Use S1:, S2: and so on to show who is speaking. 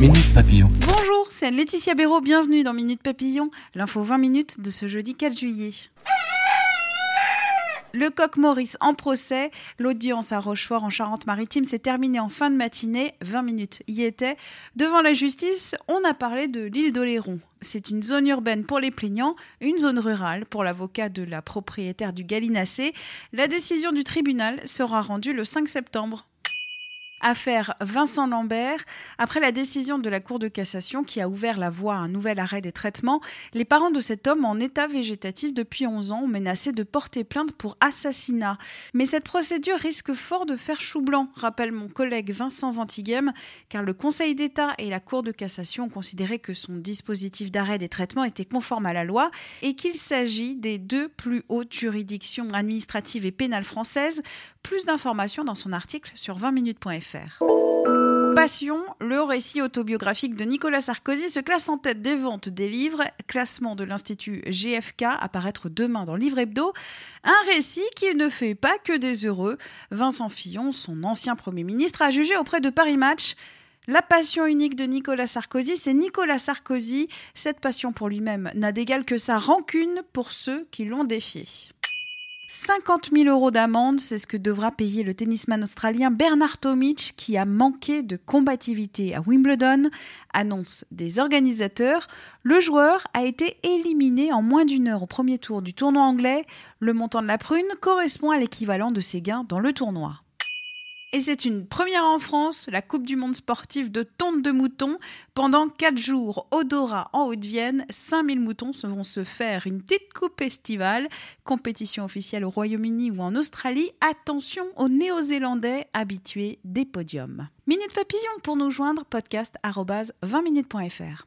S1: Minute Papillon.
S2: Bonjour, c'est Laetitia Béraud, bienvenue dans Minute Papillon, l'info 20 minutes de ce jeudi 4 juillet. Le coq Maurice en procès. L'audience à Rochefort en Charente-Maritime s'est terminée en fin de matinée. 20 minutes y étaient. Devant la justice, on a parlé de l'île d'Oléron. C'est une zone urbaine pour les plaignants, une zone rurale pour l'avocat de la propriétaire du Gallinacé. La décision du tribunal sera rendue le 5 septembre. Affaire Vincent Lambert. Après la décision de la Cour de cassation qui a ouvert la voie à un nouvel arrêt des traitements, les parents de cet homme en état végétatif depuis 11 ans ont menacé de porter plainte pour assassinat. Mais cette procédure risque fort de faire chou blanc, rappelle mon collègue Vincent Ventighem, car le Conseil d'État et la Cour de cassation ont considéré que son dispositif d'arrêt des traitements était conforme à la loi et qu'il s'agit des deux plus hautes juridictions administratives et pénales françaises. Plus d'informations dans son article sur 20minutes.fr. Passion, le récit autobiographique de Nicolas Sarkozy se classe en tête des ventes des livres, classement de l'Institut GFK, apparaître demain dans Livre Hebdo. Un récit qui ne fait pas que des heureux. Vincent Fillon, son ancien Premier ministre, a jugé auprès de Paris Match. La passion unique de Nicolas Sarkozy, c'est Nicolas Sarkozy. Cette passion pour lui-même n'a d'égal que sa rancune pour ceux qui l'ont défié. 50 000 euros d'amende, c'est ce que devra payer le tennisman australien Bernard Tomic qui a manqué de combativité à Wimbledon, annonce des organisateurs. Le joueur a été éliminé en moins d'une heure au premier tour du tournoi anglais. Le montant de la prune correspond à l'équivalent de ses gains dans le tournoi. Et c'est une première en France, la Coupe du Monde sportive de tonte de moutons. Pendant 4 jours, au Dora en Haute-Vienne, 5000 moutons vont se faire une petite coupe estivale. Compétition officielle au Royaume-Uni ou en Australie. Attention aux Néo-Zélandais habitués des podiums. Minute Papillon pour nous joindre, podcast 20minutes.fr.